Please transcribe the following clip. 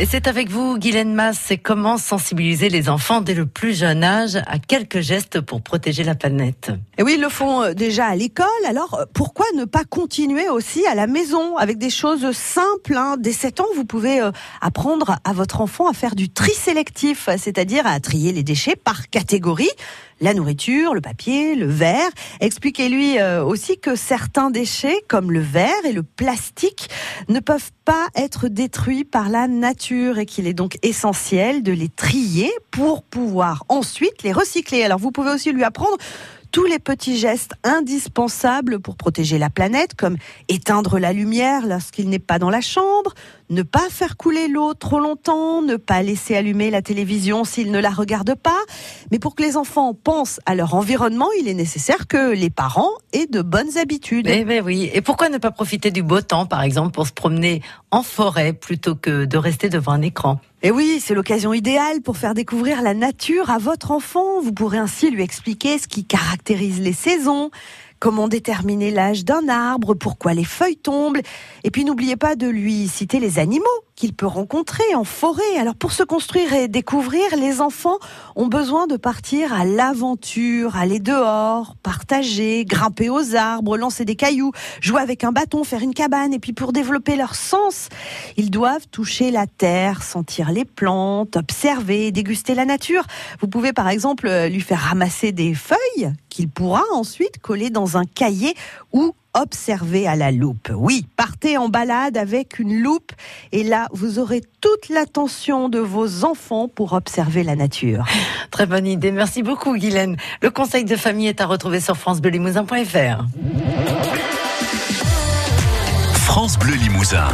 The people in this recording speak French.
Et c'est avec vous, Guylaine Masse, c'est comment sensibiliser les enfants dès le plus jeune âge à quelques gestes pour protéger la planète? Et oui, ils le font euh, déjà à l'école, alors euh, pourquoi ne pas continuer aussi à la maison avec des choses simples hein? Dès 7 ans, vous pouvez euh, apprendre à votre enfant à faire du tri sélectif, c'est-à-dire à trier les déchets par catégorie la nourriture, le papier, le verre. Expliquez-lui aussi que certains déchets, comme le verre et le plastique, ne peuvent pas être détruits par la nature et qu'il est donc essentiel de les trier pour pouvoir ensuite les recycler. Alors vous pouvez aussi lui apprendre tous les petits gestes indispensables pour protéger la planète, comme éteindre la lumière lorsqu'il n'est pas dans la chambre, ne pas faire couler l'eau trop longtemps, ne pas laisser allumer la télévision s'ils ne la regardent pas. Mais pour que les enfants pensent à leur environnement, il est nécessaire que les parents aient de bonnes habitudes. Eh ben oui. Et pourquoi ne pas profiter du beau temps, par exemple, pour se promener en forêt plutôt que de rester devant un écran? Et oui, c'est l'occasion idéale pour faire découvrir la nature à votre enfant. Vous pourrez ainsi lui expliquer ce qui caractérise les saisons, comment déterminer l'âge d'un arbre, pourquoi les feuilles tombent. Et puis n'oubliez pas de lui citer les animaux qu'il peut rencontrer en forêt. Alors pour se construire et découvrir, les enfants ont besoin de partir à l'aventure, aller dehors, partager, grimper aux arbres, lancer des cailloux, jouer avec un bâton, faire une cabane. Et puis pour développer leur sens, ils doivent toucher la terre, sentir les plantes, observer, déguster la nature. Vous pouvez par exemple lui faire ramasser des feuilles qu'il pourra ensuite coller dans un cahier ou observer à la loupe. Oui, partez en balade avec une loupe et là, vous aurez toute l'attention de vos enfants pour observer la nature. Très bonne idée. Merci beaucoup, Guylaine. Le conseil de famille est à retrouver sur francebleulimousin.fr. France Bleu Limousin.